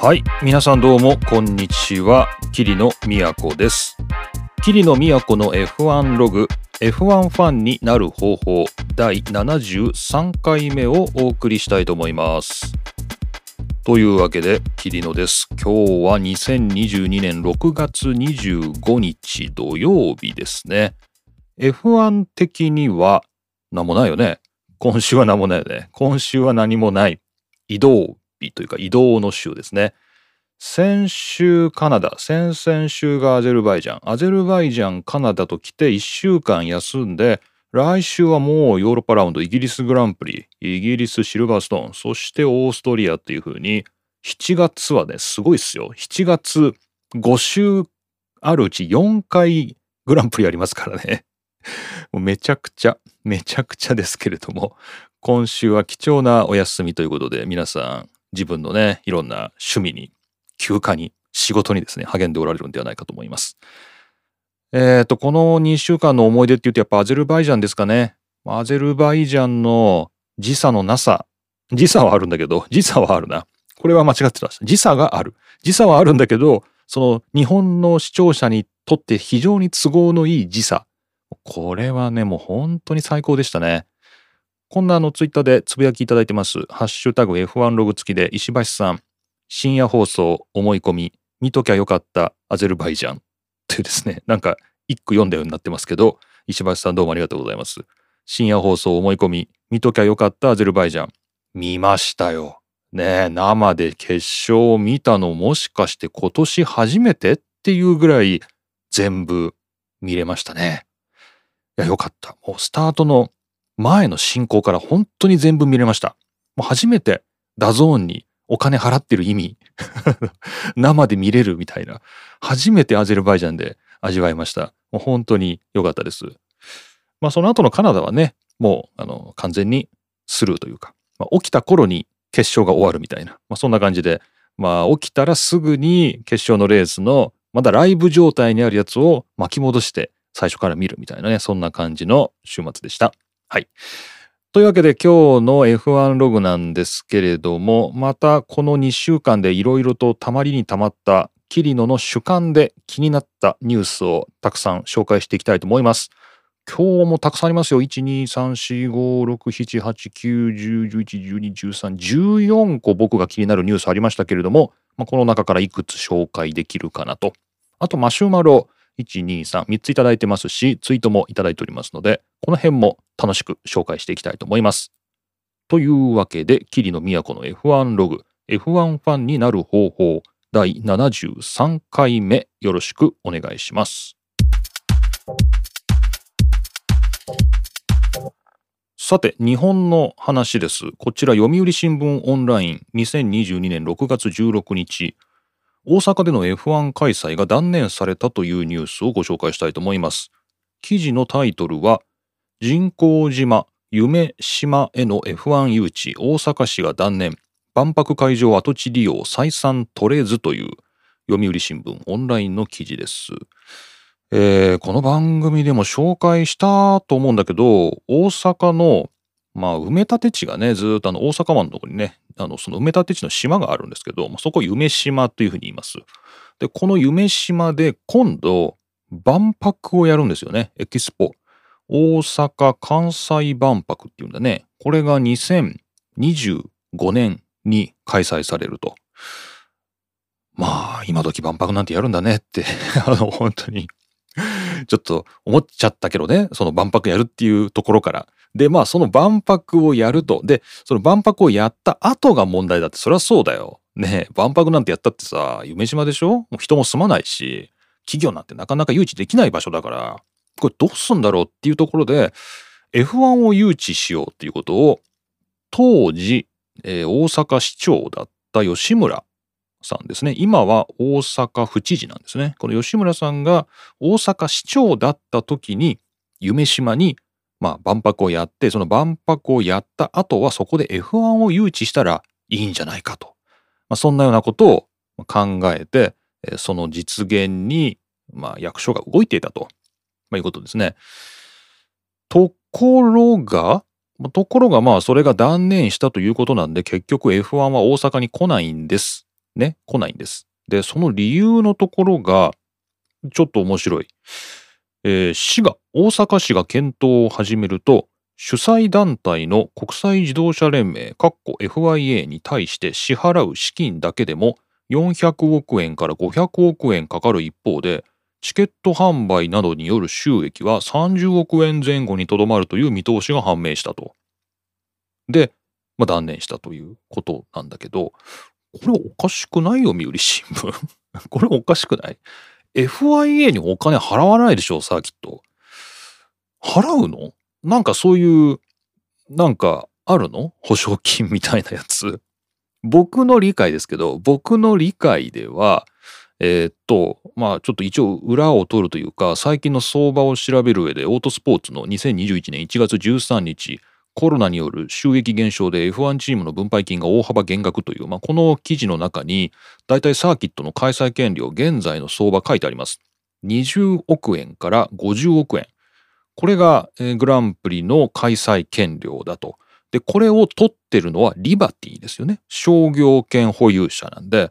はい。皆さんどうもこんにちは。桐野都です。桐野都の F1 ログ F1 ファンになる方法第73回目をお送りしたいと思います。というわけで桐野です。今日は2022年6月25日土曜日ですね。F1 的には何もないよね。今週は何もないよね。今週は何もない。移動日というか移動の週ですね。先週カナダ、先々週がアゼルバイジャン、アゼルバイジャン、カナダと来て1週間休んで、来週はもうヨーロッパラウンド、イギリスグランプリ、イギリスシルバーストーン、そしてオーストリアっていう風に、7月はね、すごいっすよ。7月5週あるうち4回グランプリありますからね。めちゃくちゃ、めちゃくちゃですけれども、今週は貴重なお休みということで、皆さん自分のね、いろんな趣味に、休暇に、仕事にですね、励んでおられるんではないかと思います。えっ、ー、と、この2週間の思い出っていうとやっぱアゼルバイジャンですかね。アゼルバイジャンの時差のなさ。時差はあるんだけど、時差はあるな。これは間違ってた。時差がある。時差はあるんだけど、その日本の視聴者にとって非常に都合のいい時差。これはね、もう本当に最高でしたね。こんなあのツイッターでつぶやきいただいてます。ハッシュタグ F1 ログ付きで石橋さん、深夜放送思い込み、見ときゃよかったアゼルバイジャンというですね、なんか一句読んだようになってますけど、石橋さんどうもありがとうございます。深夜放送思い込み、見ときゃよかったアゼルバイジャン。見ましたよ。ねえ、生で決勝を見たのもしかして今年初めて？っていうぐらい全部見れましたね。いや、よかった。もうスタートの前の進行から本当に全部見れました。もう初めて DAZN にお金払ってる意味。生で見れるみたいな。初めてアゼルバイジャンで味わいました。もう本当に良かったです。まあその後のカナダはねもうあの完全にスルーというか、まあ、起きた頃に決勝が終わるみたいな、まあ、そんな感じで。まあ起きたらすぐに決勝のレースのまだライブ状態にあるやつを巻き戻して最初から見るみたいなねそんな感じの週末でした。はい。というわけで今日の F1 ログなんですけれども、またこの2週間でいろいろとたまりにたまったキリノの主観で気になったニュースをたくさん紹介していきたいと思います。今日もたくさんありますよ。1、2、3、4、5、6、7、8、9、10、11、12、13、14個僕が気になるニュースありましたけれども、まあ、この中からいくつ紹介できるかなと。あとマシュマロ、123、3ついただいてますし、ツイートもいただいておりますので、この辺も楽しく紹介していきたいと思います。というわけで、桐野都の F1 ログ、F1 ファンになる方法、第73回目、よろしくお願いします。さて、日本の話です。こちら、読売新聞オンライン、2022年6月16日、大阪での F1 開催が断念されたというニュースをご紹介したいと思います。記事のタイトルは、人工島、夢島への F1 誘致、大阪市が断念、万博会場跡地利用採算取れずという読売新聞オンラインの記事です。えー、この番組でも紹介したと思うんだけど、大阪のまあ、埋め立て地がね、ずっとあの大阪湾のとこにね、あのその埋め立て地の島があるんですけど、そこ夢島というふうに言います。で、この夢島で今度、万博をやるんですよね、エキスポ。大阪・関西万博っていうんだね。これが2025年に開催されると。まあ、今時万博なんてやるんだねって あの、本当に ちょっと思っちゃったけどね、その万博やるっていうところから。で、まあその万博をやると。で、その万博をやった後が問題だって、そりゃそうだよ。ね万博なんてやったってさ、夢島でしょ？もう人も住まないし、企業なんてなかなか誘致できない場所だから、これどうすんだろうっていうところで、F1 を誘致しようっていうことを、当時、えー、大阪市長だった吉村さんですね。今は大阪府知事なんですね。この吉村さんが大阪市長だった時に夢島にまあ万博をやってその万博をやった後はそこで F1 を誘致したらいいんじゃないかと。まあ、そんなようなことを考えてその実現にまあ役所が動いていたと、まあ、いうことですね。ところがところがまあそれが断念したということなんで結局 F1 は大阪に来ないんです。ね、来ないんです。で、その理由のところが、ちょっと面白い。えー、市が、大阪市が検討を始めると、主催団体の国際自動車連盟 FIA に対して支払う資金だけでも400億円から500億円かかる一方でチケット販売などによる収益は30億円前後にとどまるという見通しが判明したと。で、まあ、断念したということなんだけどこれおかしくないよ、読売新聞。これおかしくない？?FIA にお金払わないでしょ、サーキット。払うの？なんかそういう、なんかあるの？保証金みたいなやつ？僕の理解ですけど、僕の理解では、えー、っと、まあちょっと一応裏を取るというか、最近の相場を調べる上で、オートスポーツの2021年1月13日、コロナによる収益減少で F1 チームの分配金が大幅減額という、まあ、この記事の中に大体サーキットの開催権料現在の相場書いてあります。20億円から50億円。これがグランプリの開催権料だと。で、これを取ってるのはリバティですよね。商業権保有者なんで、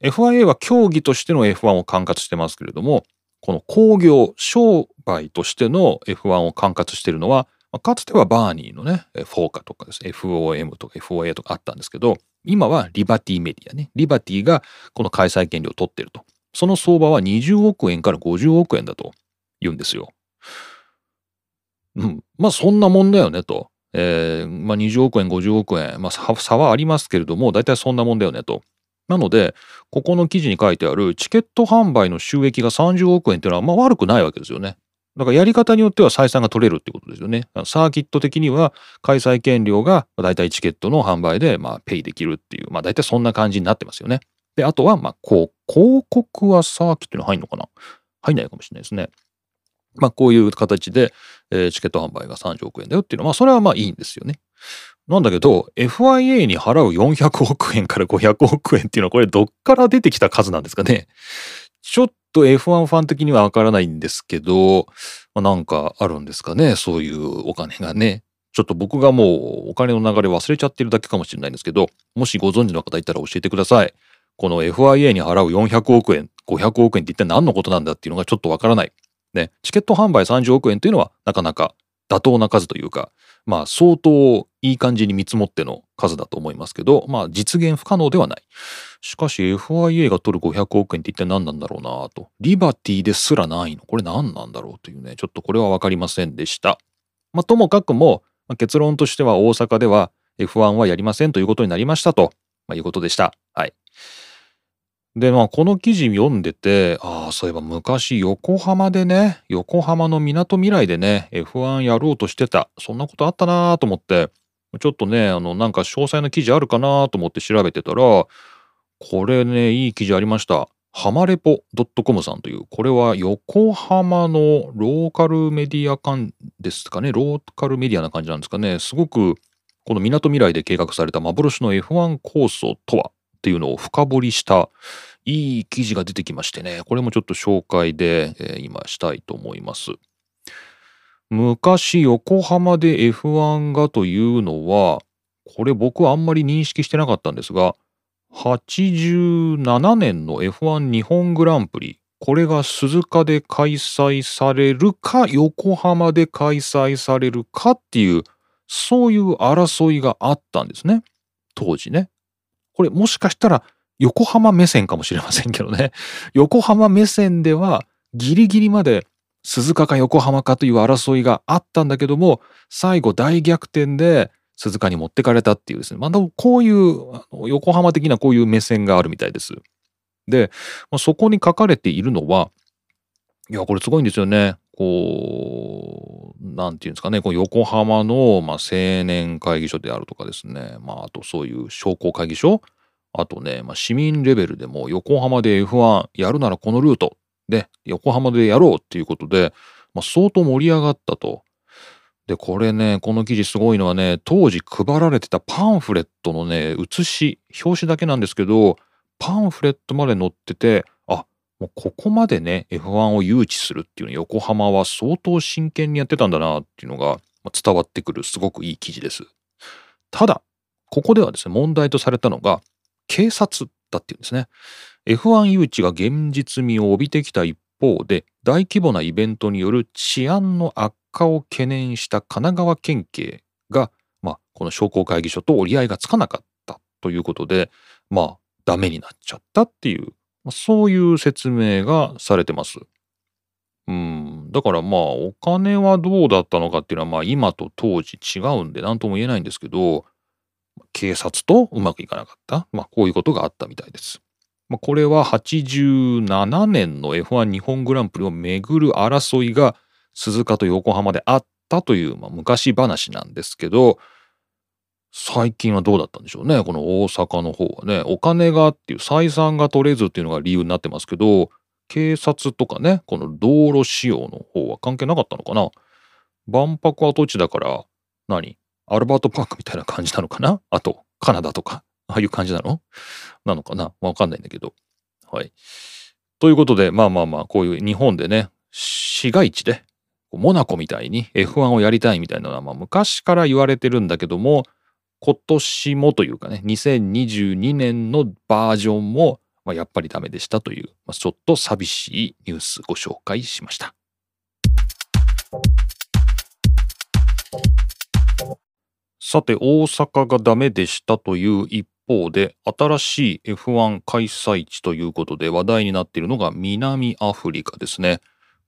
FIA は競技としての F1 を管轄してますけれども、この工業、商売としての F1 を管轄してるのはまあ、かつてはバーニーのね、フォーカとかですね、FOM とか FOA とかあったんですけど、今はリバティメディアね。リバティがこの開催権料を取ってると。その相場は20億円から50億円だと言うんですよ。うん。まあそんなもんだよねと。えー、まあ20億円、50億円、まあ差はありますけれども、大体そんなもんだよねと。なので、ここの記事に書いてあるチケット販売の収益が30億円っていうのはまあ悪くないわけですよね。だからやり方によっては採算が取れるってことですよね。サーキット的には開催権料が大体チケットの販売でまあペイできるっていう、まあ大体そんな感じになってますよね。で、あとはまあこう広告はサーキットに入るのかな？入んないかもしれないですね。まあこういう形で、チケット販売が30億円だよっていうのはまあそれはまあいいんですよね。なんだけど FIA に払う400億円から500億円っていうのはこれどっから出てきた数なんですかね？ちょっと F1 ファン的にはわからないんですけど、まあ、なんかあるんですかね、そういうお金がね。ちょっと僕がもうお金の流れ忘れちゃってるだけかもしれないんですけど、もしご存知の方いたら教えてください。この FIA に払う400億円、500億円って一体何のことなんだっていうのがちょっとわからない。ね、チケット販売30億円というのはなかなか妥当な数というか、まあ相当いい感じに見積もっての数だと思いますけど、まあ実現不可能ではない。しかし FIA が取る500億円って一体何なんだろうなと。リバティですらないのこれ何なんだろうというね、ちょっとこれは分かりませんでした。まあともかくも、まあ、結論としては大阪では F1 はやりませんということになりましたと、まあ、いうことでした。はい。で、まあ、この記事読んでて、ああ、そういえば昔横浜でね、横浜の港未来でね、F1 やろうとしてた。そんなことあったなと思って、ちょっとね、あの、なんか詳細な記事あるかなと思って調べてたら、これね、いい記事ありました。ハマレポ .com さんという、これは横浜のローカルメディア館ですかね、ローカルメディアな感じなんですかね、すごくこの港未来で計画された幻の F1 構想とはっていうのを深掘りしたいい記事が出てきましてね、これもちょっと紹介で、えー、今したいと思います。昔横浜で F1 がというのは、これ僕はあんまり認識してなかったんですが、87年の F1 日本グランプリ、これが鈴鹿で開催されるか、横浜で開催されるかっていう、そういう争いがあったんですね。当時ね。これもしかしたら横浜目線かもしれませんけどね。横浜目線ではギリギリまで鈴鹿か横浜かという争いがあったんだけども、最後大逆転で鈴鹿に持ってかれたっていうですね。まあ、こういう横浜的なこういう目線があるみたいです。で、まあ、そこに書かれているのは、いや、これすごいんですよね。こう、なんていうんですかね、こう横浜の、まあ、青年会議所であるとかですね、まあ、あとそういう商工会議所、あとね、まあ、市民レベルでも横浜で F1 やるならこのルートで横浜でやろうっていうことで、まあ、相当盛り上がったと。で、これね、この記事すごいのはね、当時配られてたパンフレットのね、写し、表紙だけなんですけど、パンフレットまで載ってて、あ、もうここまでね、F1 を誘致するっていうの横浜は相当真剣にやってたんだなっていうのが伝わってくるすごくいい記事です。ただ、ここではですね、問題とされたのが、警察ったっていうんですね。F1 誘致が現実味を帯びてきた一方で大規模なイベントによる治安の悪化を懸念した神奈川県警が、まあ、この商工会議所と折り合いがつかなかったということでまあダメになっちゃったっていうそういう説明がされてます。うん、だからまあお金はどうだったのかっていうのはまあ今と当時違うんで何とも言えないんですけど警察とうまくいかなかったまあこういうことがあったみたいです。まあ、これは87年の F1 日本グランプリをめぐる争いが鈴鹿と横浜であったという、まあ、昔話なんですけど最近はどうだったんでしょうね。この大阪の方はね。お金がっていう採算が取れずっていうのが理由になってますけど警察とかねこの道路使用の方は関係なかったのかな。万博跡地だから何？アルバートパークみたいな感じなのかな？あとカナダとか？ああいう感じなの？なのかな？わかんないんだけど。はい。ということで、まあまあまあ、こういう日本でね、市街地で、モナコみたいに F1 をやりたいみたいなのは、まあ昔から言われてるんだけども、今年もというかね、2022年のバージョンも、まあ、やっぱりダメでしたという、まあ、ちょっと寂しいニュースご紹介しました。さて、大阪がダメでしたという一方で、新しい F1 開催地ということで話題になっているのが南アフリカですね。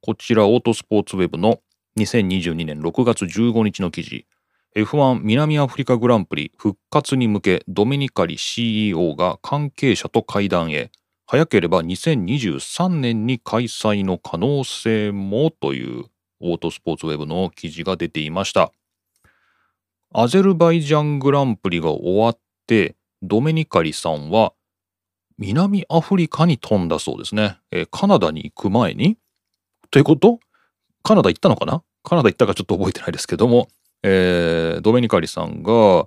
こちら、オートスポーツウェブの2022年6月15日の記事。F1 南アフリカグランプリ復活に向けドメニカリ CEO が関係者と会談へ早ければ2023年に開催の可能性もというオートスポーツウェブの記事が出ていましたアゼルバイジャングランプリが終わってドメニカリさんは南アフリカに飛んだそうですね。え、カナダに行く前にということ？カナダ行ったのかな？カナダ行ったかちょっと覚えてないですけども、えー、ドメニカリさんが、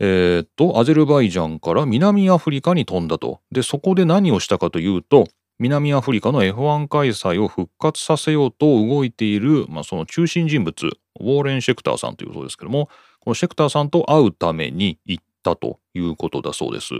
えー、っと、アゼルバイジャンから南アフリカに飛んだと。で、そこで何をしたかというと、南アフリカの F1 開催を復活させようと動いている、まあ、その中心人物、ウォーレン・シェクターさんというそうですけども、このシェクターさんと会うために行ったということだそうです。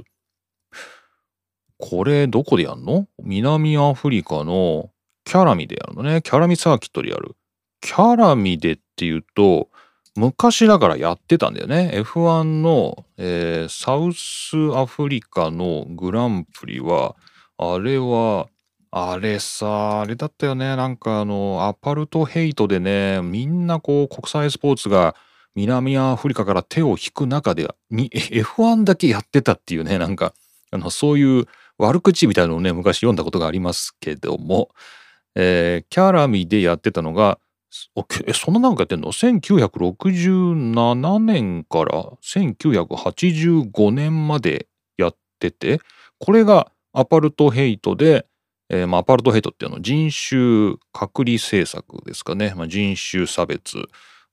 これどこでやんの？南アフリカのキャラミでやるのね。キャラミサーキットでやる。キャラミでっていうと、昔だからやってたんだよね。F1 の、えー、サウスアフリカのグランプリは、あれは、あれさ、あれだったよね。なんかあの、アパルトヘイトでね、みんなこう、国際スポーツが南アフリカから手を引く中で、に F1 だけやってたっていうね、なんか、あの、そういう悪口みたいなのをね、昔読んだことがありますけども、えー、キャラミでやってたのが、え、そんななんかやってんの ?1967 年から1985年までやってて、これがアパルトヘイトで、えー、まあ、アパルトヘイトっていうのは人種隔離政策ですかね、まあ、人種差別、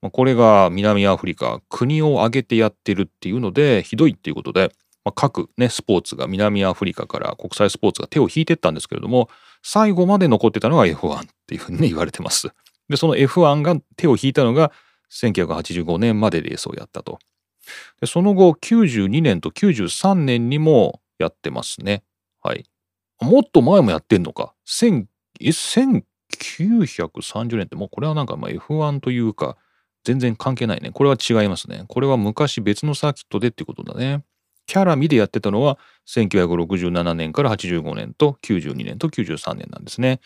まあ、これが南アフリカ国を挙げてやってるっていうのでひどいっていうことで、まあ、各ねスポーツが南アフリカから国際スポーツが手を引いてったんですけれども最後まで残ってたのが F1 っていうふうにね言われてます。でその F1 が手を引いたのが1985年までレースをやったと。でその後92年と93年にもやってますね。はい。もっと前もやってんのか。1930年ってもうこれはなんかまあ F1 というか全然関係ないね。これは違いますね。これは昔別のサーキットでってことだね。キャラミでやってたのは1967年から85年と92年と93年なんですね。っ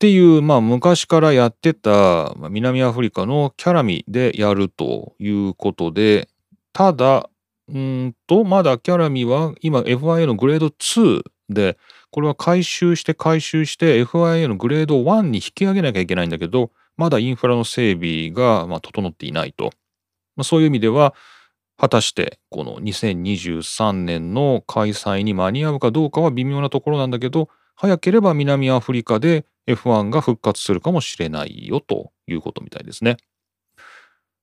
ていうまあ昔からやってた南アフリカのキャラミでやるということでただうんとまだキャラミは今 FIA のグレード2でこれは回収して回収して FIA のグレード1に引き上げなきゃいけないんだけどまだインフラの整備がま整っていないと、まあ、そういう意味では果たしてこの2023年の開催に間に合うかどうかは微妙なところなんだけど早ければ南アフリカで F1 が復活するかもしれないよということみたいですね。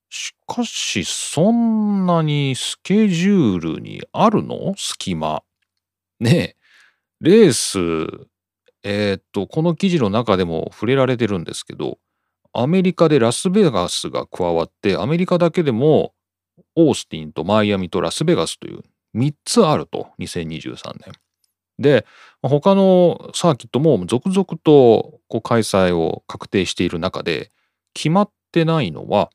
しかしそんなにスケジュールにあるの？隙間。ねえレース、えー、っと、この記事の中でも触れられてるんですけど、アメリカでラスベガスが加わって、アメリカだけでもオースティンとマイアミとラスベガスという3つあると2023年。で他のサーキットも続々とこう開催を確定している中で決まってないのは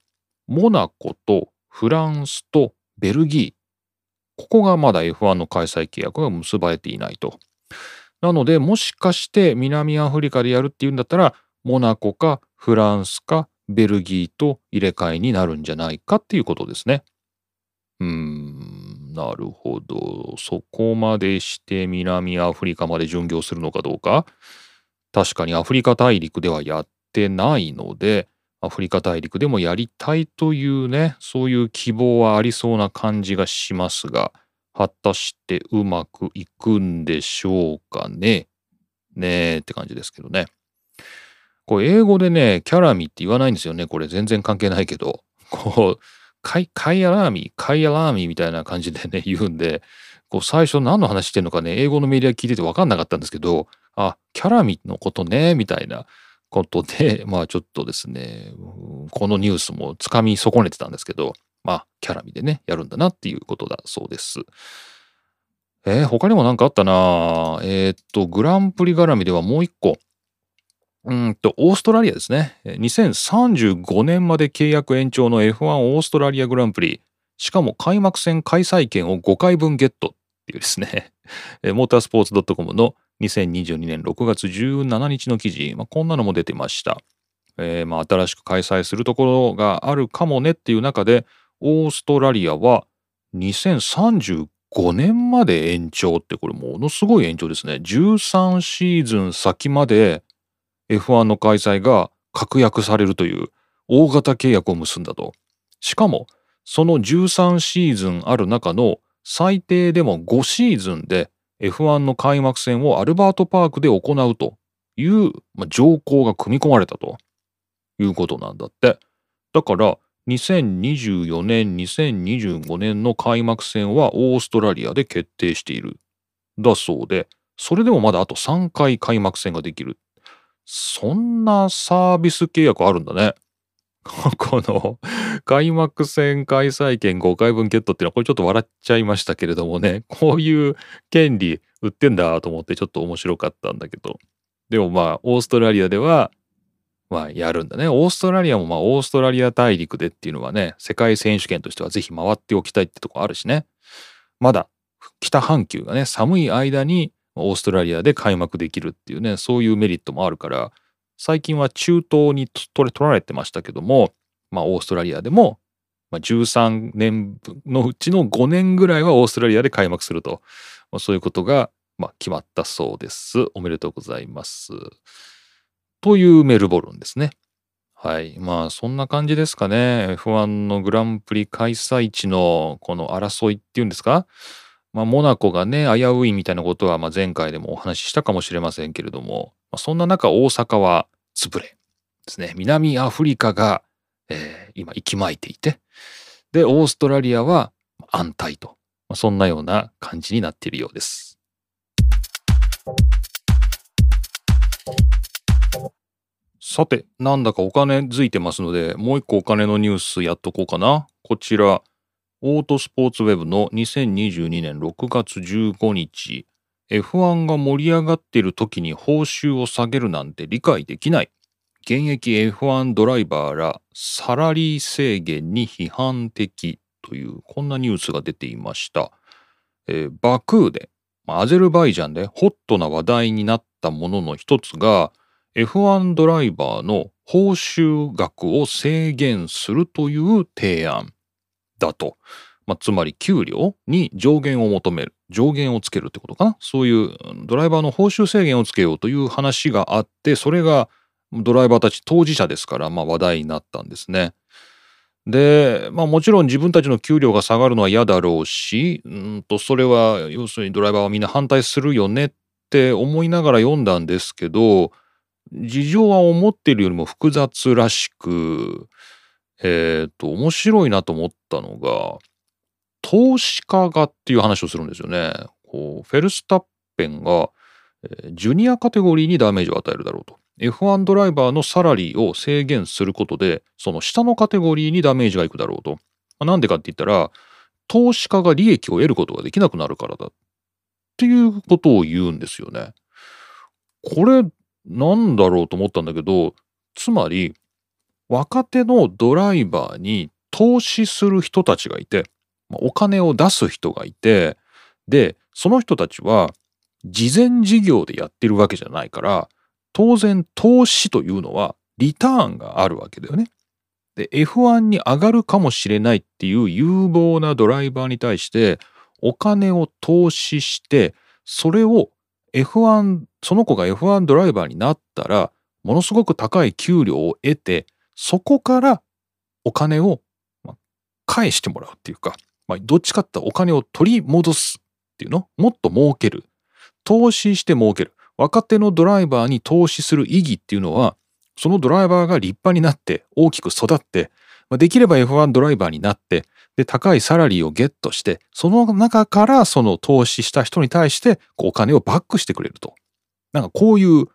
モナコとフランスとベルギーここがまだ F1 の開催契約が結ばれていないと。なのでもしかして南アフリカでやるっていうんだったらモナコかフランスかベルギーと入れ替えになるんじゃないかっていうことですね。うん、なるほど。そこまでして南アフリカまで巡業するのかどうか？確かにアフリカ大陸ではやってないので、アフリカ大陸でもやりたいというね、そういう希望はありそうな感じがしますが、果たしてうまくいくんでしょうかね？ねえって感じですけどね。これ英語でね、キャラミって言わないんですよね。これ全然関係ないけど。こう、カイカイアラーミー、カイアラーミーみたいな感じでね、言うんで、こう最初何の話してんのかね、英語のメディア聞いてて分かんなかったんですけど、あ、キャラミのことね、みたいなことで、まあちょっとですね、このニュースもつかみ損ねてたんですけど、まあキャラミでね、やるんだなっていうことだそうです。えー、他にも何かあったなえー、っと、グランプリ絡みではもう一個、うんと、オーストラリアですね。2035年まで契約延長の F1 オーストラリアグランプリ。しかも開幕戦開催権を5回分ゲットっていうですね。モータースポーツ .com の2022年6月17日の記事、まあ、こんなのも出てました。えー、まあ新しく開催するところがあるかもねっていう中で、オーストラリアは2035年まで延長ってこれものすごい延長ですね。13シーズン先まで F1 の開催が確約されるという大型契約を結んだと。しかも、その13シーズンある中の最低でも5シーズンで F1 の開幕戦をアルバートパークで行うという、条項が組み込まれたということなんだって。だから2024年2025年の開幕戦はオーストラリアで決定している。だそうで、それでもまだあと3回開幕戦ができる。そんなサービス契約あるんだね。この開幕戦開催権5回分ゲットっていうのはこれちょっと笑っちゃいましたけれどもね。こういう権利売ってんだと思ってちょっと面白かったんだけど。でもまあオーストラリアではまあやるんだね。オーストラリアもまあオーストラリア大陸でっていうのはね世界選手権としてはぜひ回っておきたいってとこあるしね。まだ北半球がね寒い間にオーストラリアで開幕できるっていうね、そういうメリットもあるから、最近は中東に取られてましたけども、まあオーストラリアでも、まあ、13年のうちの5年ぐらいはオーストラリアで開幕すると、まあ、そういうことが、まあ、決まったそうです。おめでとうございます。というメルボルンですね。はい。まあそんな感じですかね。F1 のグランプリ開催地のこの争いっていうんですか？まあ、モナコがね、危ういみたいなことは、まあ、前回でもお話ししたかもしれませんけれども、まあ、そんな中、大阪は潰れですね。南アフリカが、えー、今、息巻いていて、で、オーストラリアは安泰と、まあ、そんなような感じになっているようです。さて、なんだかお金づいてますので、もう一個お金のニュースやっとこうかな。こちら、オートスポーツウェブの2022年6月15日、F1 が盛り上がっている時に報酬を下げるなんて理解できない。現役 F1 ドライバーらサラリー制限に批判的というこんなニュースが出ていました。えー、バクーで、アゼルバイジャンでホットな話題になったものの一つが F1 ドライバーの報酬額を制限するという提案。だと。まあ、つまり給料に上限を求める上限をつけるってことかなそういうドライバーの報酬制限をつけようという話があってそれがドライバーたち当事者ですから、まあ、話題になったんですね。で、まあ、もちろん自分たちの給料が下がるのは嫌だろうしうんとそれは要するにドライバーはみんな反対するよねって思いながら読んだんですけど事情は思っているよりも複雑らしくえっ、ー、と、面白いなと思ったのが、投資家がっていう話をするんですよね。こうフェルスタッペンが、えー、ジュニアカテゴリーにダメージを与えるだろうと。F1 ドライバーのサラリーを制限することで、その下のカテゴリーにダメージがいくだろうと。まあ、なんでかって言ったら、投資家が利益を得ることができなくなるからだっていうことを言うんですよね。これなんだろうと思ったんだけどつまり若手のドライバーに投資する人たちがいてお金を出す人がいてでその人たちは事前事業でやってるわけじゃないから当然投資というのはリターンがあるわけだよね。で F1 に上がるかもしれないっていう有望なドライバーに対してお金を投資してそれを F1 その子が F1 ドライバーになったらものすごく高い給料を得てそこからお金を返してもらうっていうか、まあ、どっちかってお金を取り戻すっていうの？もっと儲ける。投資して儲ける。若手のドライバーに投資する意義っていうのはそのドライバーが立派になって大きく育ってできれば F1 ドライバーになってで高いサラリーをゲットしてその中からその投資した人に対してお金をバックしてくれると。なんかこういう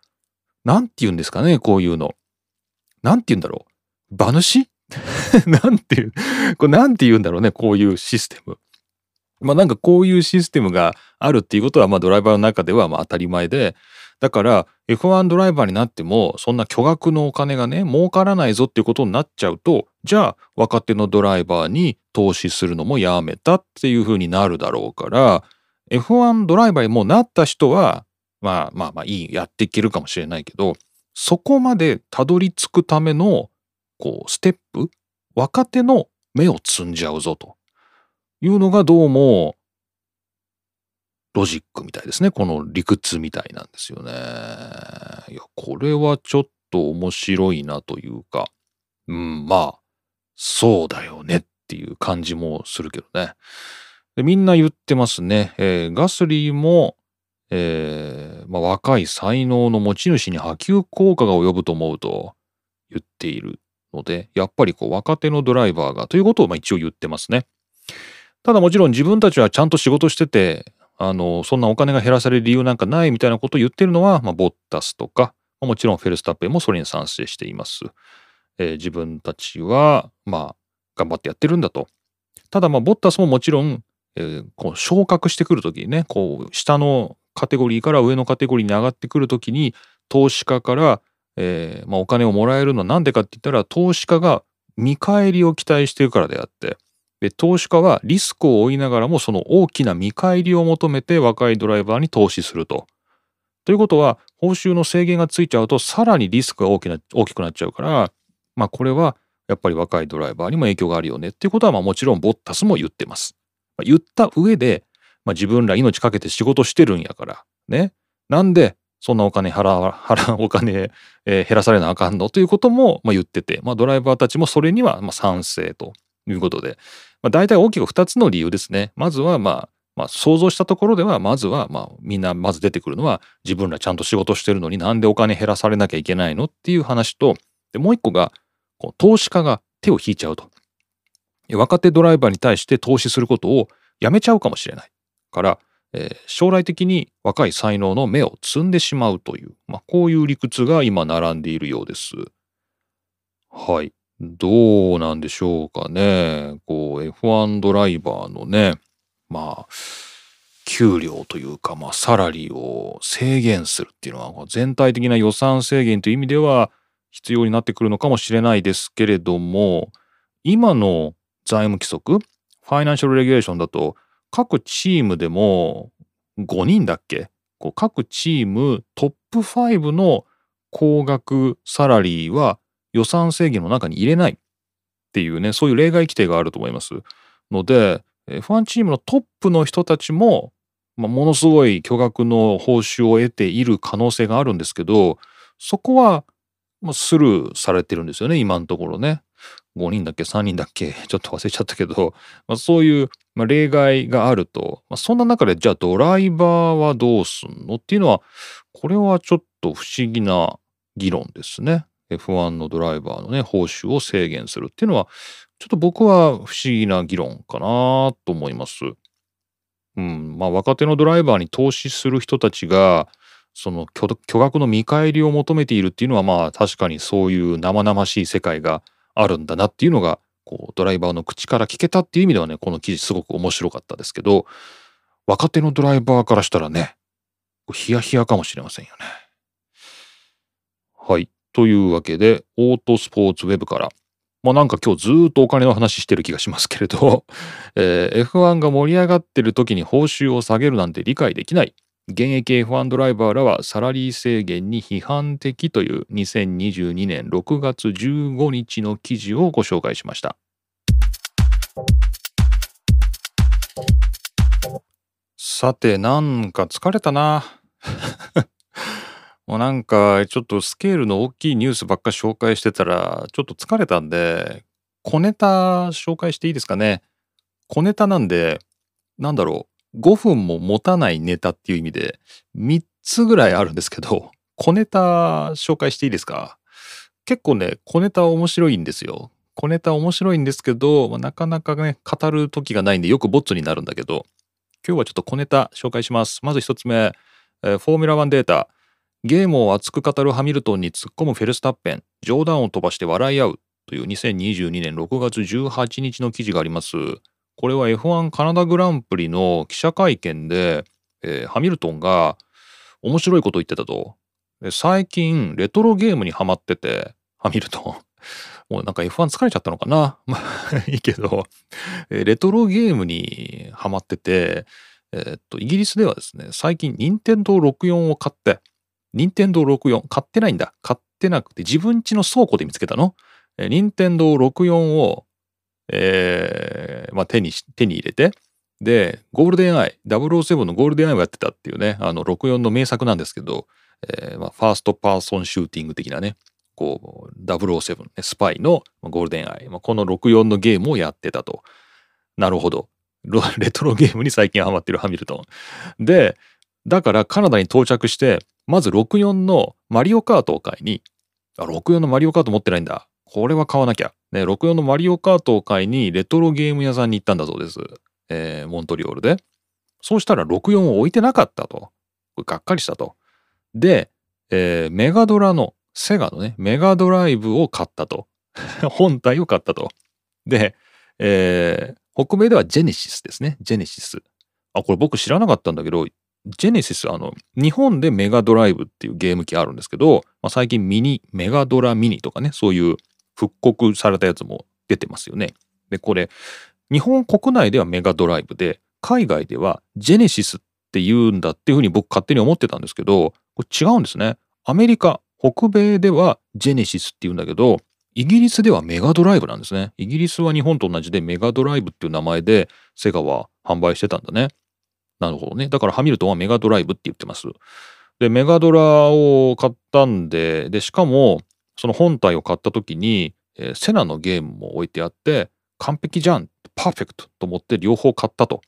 なんて言うんですかねこういうの。なんて言うんだろう？馬主？なんていう、これなんて言うんだろうね、こういうシステム。まあなんかこういうシステムがあるっていうことはまあドライバーの中ではまあ当たり前で、だから F1 ドライバーになってもそんな巨額のお金がね儲からないぞっていうことになっちゃうとじゃあ若手のドライバーに投資するのもやめたっていうふうになるだろうから F1 ドライバーにもなった人はまあまあまあいいやっていけるかもしれないけどそこまでたどり着くためのこうステップ若手の目を摘んじゃうぞというのがどうもロジックみたいですねこの理屈みたいなんですよね。いやこれはちょっと面白いなというかうんまあそうだよねっていう感じもするけどね。でみんな言ってますね。えー、ガスリーも、えーまあ、若い才能の持ち主に波及効果が及ぶと思うと言っているので、やっぱりこう若手のドライバーがということをまあ一応言ってますね。ただもちろん自分たちはちゃんと仕事してて、あの、そんなお金が減らされる理由なんかないみたいなことを言ってるのは、まあ、ボッタスとか、もちろんフェルスタッペンもそれに賛成しています。えー、自分たちは、まあ、頑張ってやってるんだと。ただ、まあ、ボッタスももちろん、えー、こう昇格してくるときにね、こう、下のカテゴリーから上のカテゴリーに上がってくるときに、投資家からえー、まあ、お金をもらえるのは何でかって言ったら投資家が見返りを期待してるからであってで投資家はリスクを負いながらもその大きな見返りを求めて若いドライバーに投資すると。ということは報酬の制限がついちゃうとさらにリスクが大きな大きくなっちゃうからまあこれはやっぱり若いドライバーにも影響があるよねっていうことはまあもちろんボッタスも言ってます。言った上で、まあ、自分ら命かけて仕事してるんやから。ね。なんでそんなお金払 払お金、えー、減らされなあかんの？ということも、まあ、言ってて、まあ、ドライバーたちもそれにはまあ賛成ということで、まあ、大体大きく2つの理由ですね。まずはまあまあ、想像したところではまずはまあみんなまず出てくるのは自分らちゃんと仕事してるのになんでお金減らされなきゃいけないの？っていう話とでもう一個がこう投資家が手を引いちゃうと。若手ドライバーに対して投資することをやめちゃうかもしれない。からえー、将来的に若い才能の芽を摘んでしまうという、まあ、こういう理屈が今並んでいるようです。はい。どうなんでしょうかね。こう F1 ドライバーのね、まあ、給料というか、まあ、サラリーを制限するっていうのは全体的な予算制限という意味では必要になってくるのかもしれないですけれども今の財務規則ファイナンシャルレギュレーションだと各チームでも5人だっけ？こう各チームトップ5の高額サラリーは予算制限の中に入れないっていうねそういう例外規定があると思います。ので F1 チームのトップの人たちも、まあ、ものすごい巨額の報酬を得ている可能性があるんですけどそこは、スルーされてるんですよね今のところね。5人だっけ？3人だっけ？ちょっと忘れちゃったけど、まあ、そういう、まあ、例外があると、まあ、そんな中でじゃあドライバーはどうすんの？っていうのはこれはちょっと不思議な議論ですね。F1 のドライバーのね報酬を制限するっていうのはちょっと僕は不思議な議論かなと思います。うん、まあ若手のドライバーに投資する人たちがその巨額の見返りを求めているっていうのはまあ確かにそういう生々しい世界があるんだなっていうのがこうドライバーの口から聞けたっていう意味ではねこの記事すごく面白かったですけど若手のドライバーからしたらねヒヤヒヤかもしれませんよね。はい。というわけでオートスポーツウェブからまあなんか今日ずっとお金の話してる気がしますけれど、えー、F1 が盛り上がってる時に報酬を下げるなんて理解できない。現役 F1 ドライバーらはサラリー制限に批判的という2022年6月15日の記事をご紹介しました。さて、なんか疲れたな。もうなんかちょっとスケールの大きいニュースばっか紹介してたらちょっと疲れたんで小ネタ紹介していいですかね小ネタなんでなんだろう5分も持たないネタっていう意味で3つぐらいあるんですけど小ネタ紹介していいですか？結構ね小ネタ面白いんですよ。小ネタ面白いんですけどなかなかね語る時がないんでよくボッツになるんだけど今日はちょっと小ネタ紹介します。まず1つ目、えー、フォーミュラ1データ。ゲームを熱く語るハミルトンに突っ込むフェルスタッペン、冗談を飛ばして笑い合うという2022年6月18日の記事があります。これは F1 カナダグランプリの記者会見で、えー、ハミルトンが面白いこと言ってたと。最近レトロゲームにハマってて、ハミルトン。もうなんか F1 疲れちゃったのかな？まあいいけど、レトロゲームにハマってて、えー、っと、イギリスではですね、最近任天堂64を買って、任天堂64買ってないんだ。買ってなくて自分家の倉庫で見つけたの。任天堂64を、えー、まあ、手に手に入れて、で、ゴールデンアイ、007のゴールデンアイをやってたっていうね、あの64の名作なんですけど、えー、まあ、 first person shooting 的なね、こう、007、ね、スパイのゴールデンアイ、まあ、この64のゲームをやってたと。なるほど。レトロゲームに最近ハマってるハミルトン。で、だからカナダに到着して、まず64のマリオカートを買いに、あ、64のマリオカート持ってないんだ。これは買わなきゃ。ね、64のマリオカートを買いにレトロゲーム屋さんに行ったんだそうです。えー、モントリオールで。そうしたら64を置いてなかったと。これがっかりしたと。で、えー、メガドラの、セガのね、メガドライブを買ったと。本体を買ったと。で、えー、北米ではジェネシスですね。ジェネシス。あ、これ僕知らなかったんだけど、ジェネシス、あの、日本でメガドライブっていうゲーム機あるんですけど、まあ、最近ミニ、メガドラミニとかね、そういう復刻されたやつも出てますよね。で、これ、日本国内ではメガドライブで、海外ではジェネシスって言うんだっていうふうに僕勝手に思ってたんですけど、これ違うんですね。アメリカ、北米ではジェネシスって言うんだけど、イギリスではメガドライブなんですね。イギリスは日本と同じでメガドライブっていう名前でセガは販売してたんだね。なるほどね。だからハミルトンはメガドライブって言ってます。で、メガドラを買ったんで、で、しかも、その本体を買った時に、えー、セナのゲームも置いてあって、完璧じゃんパーフェクトと思って両方買ったと。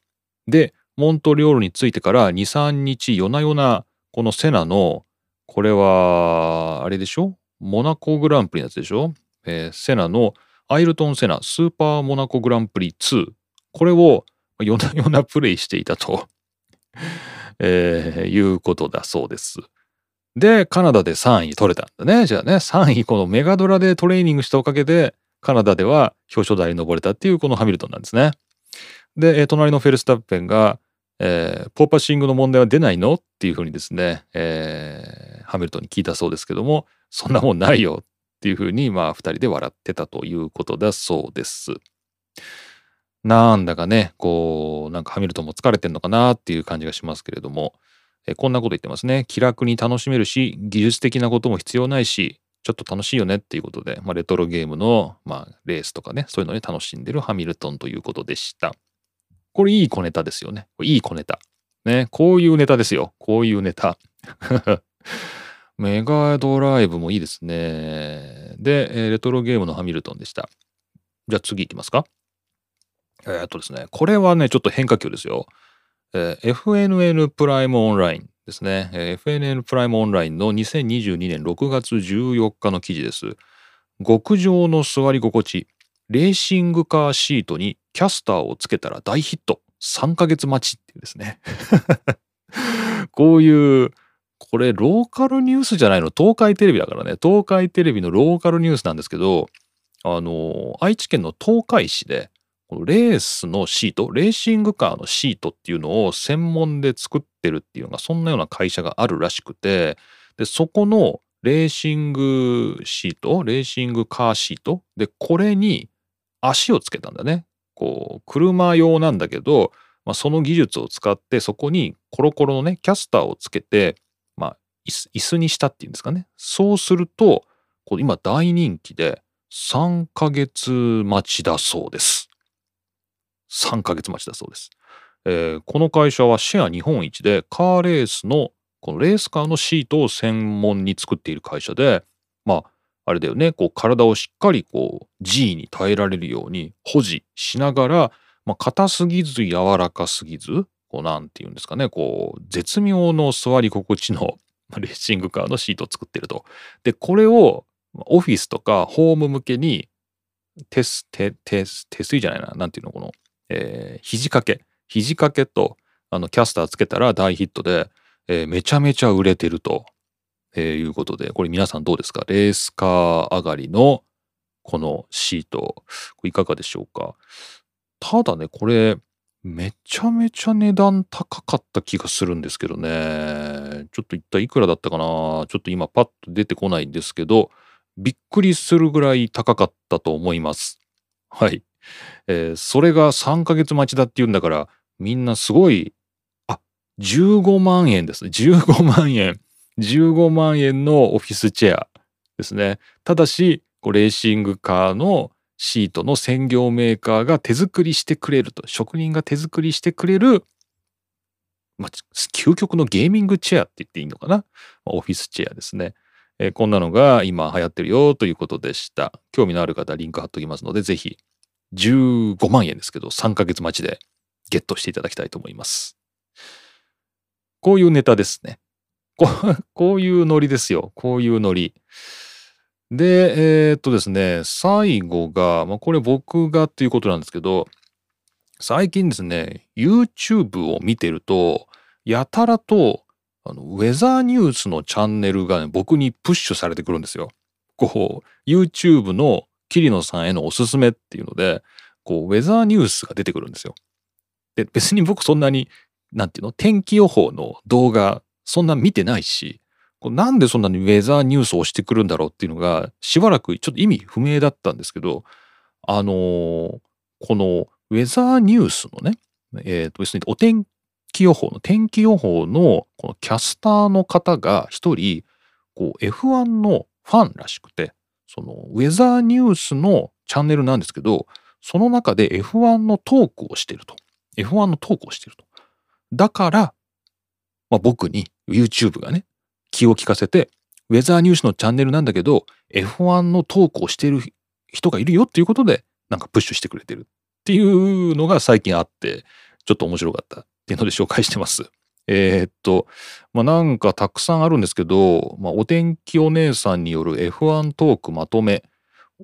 で、モントリオールに着いてから2、3日夜な夜な、このセナの、これは、あれでしょ？モナコグランプリのやつでしょ、えー、セナのアイルトン・セナスーパーモナコグランプリ2。これを夜な夜なプレイしていたと。えー、いうことだそうです。で、カナダで3位取れたんだね。じゃあね、3位このメガドラでトレーニングしたおかげで、カナダでは表彰台に登れたっていうこのハミルトンなんですね。で、隣のフェルスタッペンが、えー、ポーパッシングの問題は出ないのっていうふうにですね、えー、ハミルトンに聞いたそうですけども、そんなもんないよっていうふうに、まあ、2人で笑ってたということだそうです。なんだかね、こう、なんかハミルトンも疲れてんのかなっていう感じがしますけれども、こんなこと言ってますね。気楽に楽しめるし、技術的なことも必要ないし、ちょっと楽しいよねっていうことで、まあ、レトロゲームの、まあ、レースとかね、そういうのに楽しんでるハミルトンということでした。これいい小ネタですよね。いい小ネタ。ね、こういうネタですよ。こういうネタ。メガドライブもいいですね。で、レトロゲームのハミルトンでした。じゃあ次行きますか。えー、っとですね、これはね、ちょっと変化球ですよ。えー、FNN プライムオンラインですね、えー。FNN プライムオンラインの2022年6月14日の記事です。極上の座り心地。レーシングカーシートにキャスターをつけたら大ヒット。3ヶ月待ちっていうですね。こういう、これローカルニュースじゃないの？東海テレビだからね。東海テレビのローカルニュースなんですけど、あの、愛知県の東海市で、このレースのシート、レーシングカーのシートっていうのを専門で作ってるっていうのが、そんなような会社があるらしくて、で、そこのレーシングシート、レーシングカーシート、で、これに足をつけたんだね。こう、車用なんだけど、まあ、その技術を使ってそこにコロコロのね、キャスターをつけて、まあ、椅子にしたっていうんですかね。そうすると、こう今大人気で3ヶ月待ちだそうです。3ヶ月待ちだそうです。えー、この会社はシェア日本一でカーレースのこのレースカーのシートを専門に作っている会社でまああれだよねこう体をしっかりこう G に耐えられるように保持しながら、まあ、硬すぎず柔らかすぎずこうなんて言うんですかねこう絶妙の座り心地のレーシングカーのシートを作ってると。でこれをオフィスとかホーム向けに手手手手水じゃないななんていうのこのえー、肘掛け。肘掛けとあのキャスターつけたら大ヒットで、えー、めちゃめちゃ売れてると、えー、いうことで。これ皆さんどうですか？レースカー上がりのこのシート。いかがでしょうか？ただねこれめちゃめちゃ値段高かった気がするんですけどね。ちょっと一体いくらだったかな？ちょっと今パッと出てこないんですけどびっくりするぐらい高かったと思います。はい。えー、それが3ヶ月待ちだって言うんだから、みんなすごい、あ、15万円ですね。15万円。15万円のオフィスチェアですね。ただし、こうレーシングカーのシートの専業メーカーが手作りしてくれると、職人が手作りしてくれる、まあ、究極のゲーミングチェアって言っていいのかな、オフィスチェアですね。えー、こんなのが今流行ってるよということでした。興味のある方、リンク貼っときますので、ぜひ15万円ですけど、3ヶ月待ちでゲットしていただきたいと思います。こういうネタですね。こ こういうノリですよ。こういうノリ。で、えー、っとですね、最後が、まあ、これ僕がっていうことなんですけど、最近ですね、YouTube を見てると、やたらと、あの、ウェザーニュースのチャンネルがね、僕にプッシュされてくるんですよ。こう、YouTube の桐野さんへのおすすめっていうので、こう、ウェザーニュースが出てくるんですよ。で、別に僕そんなに、なんていうの、天気予報の動画、そんな見てないし、なんでそんなにウェザーニュースをしてくるんだろうっていうのが、しばらくちょっと意味不明だったんですけど、あのー、このウェザーニュースのね、え、ー、と、別にお天気予報の、天気予報のこのキャスターの方が一人、こう F1 のファンらしくて、そのウェザーニュースのチャンネルなんですけど、その中で F1 のトークをしてると。F1 のトークをしてると。だから、まあ、僕に YouTube がね、気を利かせて、ウェザーニュースのチャンネルなんだけど、F1 のトークをしてる人がいるよっていうことで、なんかプッシュしてくれてるっていうのが最近あって、ちょっと面白かったっていうので紹介してます。えー、っと、まあ、なんかたくさんあるんですけど、まあ、お天気お姉さんによる F1 トークまとめ、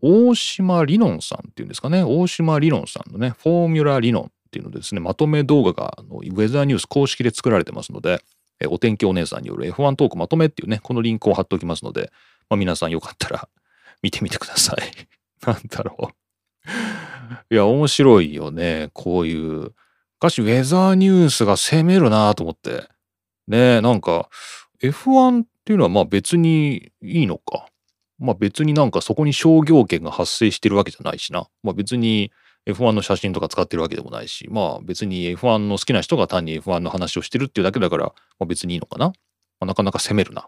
大島理論さんっていうんですかね、大島理論さんのね、フォーミュラ理論っていうのですね、まとめ動画があのウェザーニュース公式で作られてますので、えお天気お姉さんによる F1 トークまとめっていうね、このリンクを貼っておきますので、まあ、皆さんよかったら 見てみてください。なんだろう。いや、面白いよね。こういうしかしウェザーニュースが攻めるなと思って。ねなんか F1 っていうのはまあ別にいいのか。まあ別になんかそこに商業権が発生してるわけじゃないしな。まあ別に F1 の写真とか使ってるわけでもないし、まあ別に F1 の好きな人が単に F1 の話をしてるっていうだけだから、まあ、別にいいのかな。まあ、なかなか攻めるな。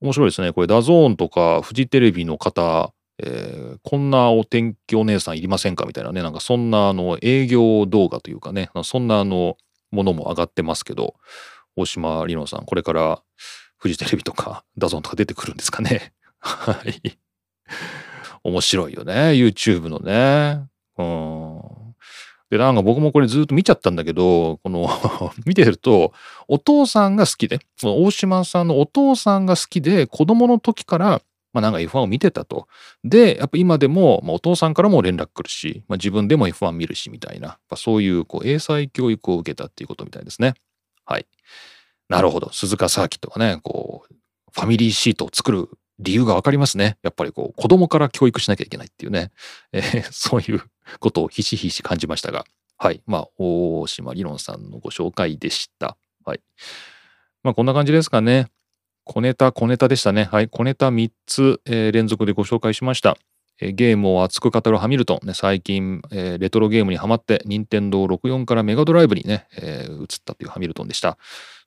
面白いですね。これ DAZN とかフジテレビの方えー、こんなお天気お姉さんいりませんか？みたいなね、なんかそんなあの営業動画というかね、そんなあのものも上がってますけど、大島里乃さん、これからフジテレビとかダゾンとか出てくるんですかね？はい。面白いよね、YouTube のね。うん。で、なんか僕もこれずっと見ちゃったんだけど、この 見てると、お父さんが好きで、その大島さんのお父さんが好きで、子供の時からまあなんか F1 を見てたと。で、やっぱ今でも、まあ、お父さんからも連絡来るし、まあ、自分でも F1 見るしみたいな、まあ、そういうこう英才教育を受けたっていうことみたいですね。はい。なるほど。鈴鹿サーキットがね、こう、ファミリーシートを作る理由がわかりますね。やっぱりこう子供から教育しなきゃいけないっていうね、えー、そういうことをひしひし感じましたが、はい。まあ、大島理論さんのご紹介でした。はい。まあ、こんな感じですかね。小ネタ、小ネタでしたね。はい。小ネタ3つ、えー、連続でご紹介しました。えー、ゲームを熱く語るハミルトン、ね、最近、えー、レトロゲームにハマって、任天堂64からメガドライブにね、え、移ったというハミルトンでした。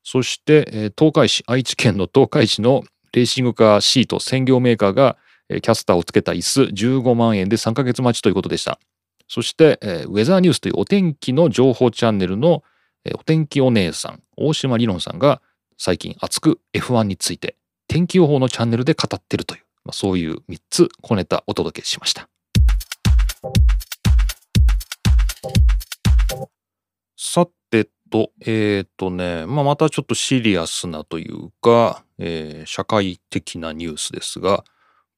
そして、え、東海市、愛知県の東海市のレーシングカーシート専業メーカーが、え、キャスターをつけた椅子15万円で3ヶ月待ちということでした。そして、え、ウェザーニュースというお天気の情報チャンネルの、え、お天気お姉さん、大島理論さんが最近熱く F1 について天気予報のチャンネルで語ってるという、まあ、そういう3つ小ネタお届けしました。さてと、えっ、ー、とね、まあ、またちょっとシリアスなというか、えー、社会的なニュースですが、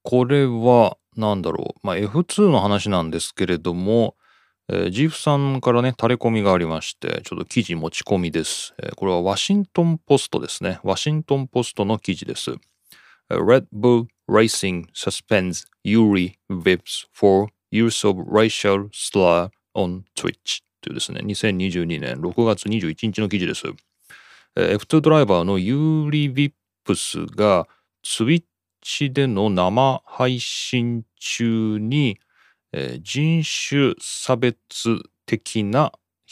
これは何だろう、まあ、F2 の話なんですけれども、ジーフさんからね、垂れ込みがありまして、ちょっと記事持ち込みです。これはワシントンポストですね。ワシントンポストの記事です。Red Bull Racing suspends Yuri Vips for use of racial slur on Twitch というですね、2022年6月21日の記事です。F2 ドライバーのユーリ・ビップスが Twitch での生配信中に、えー、人種差別的な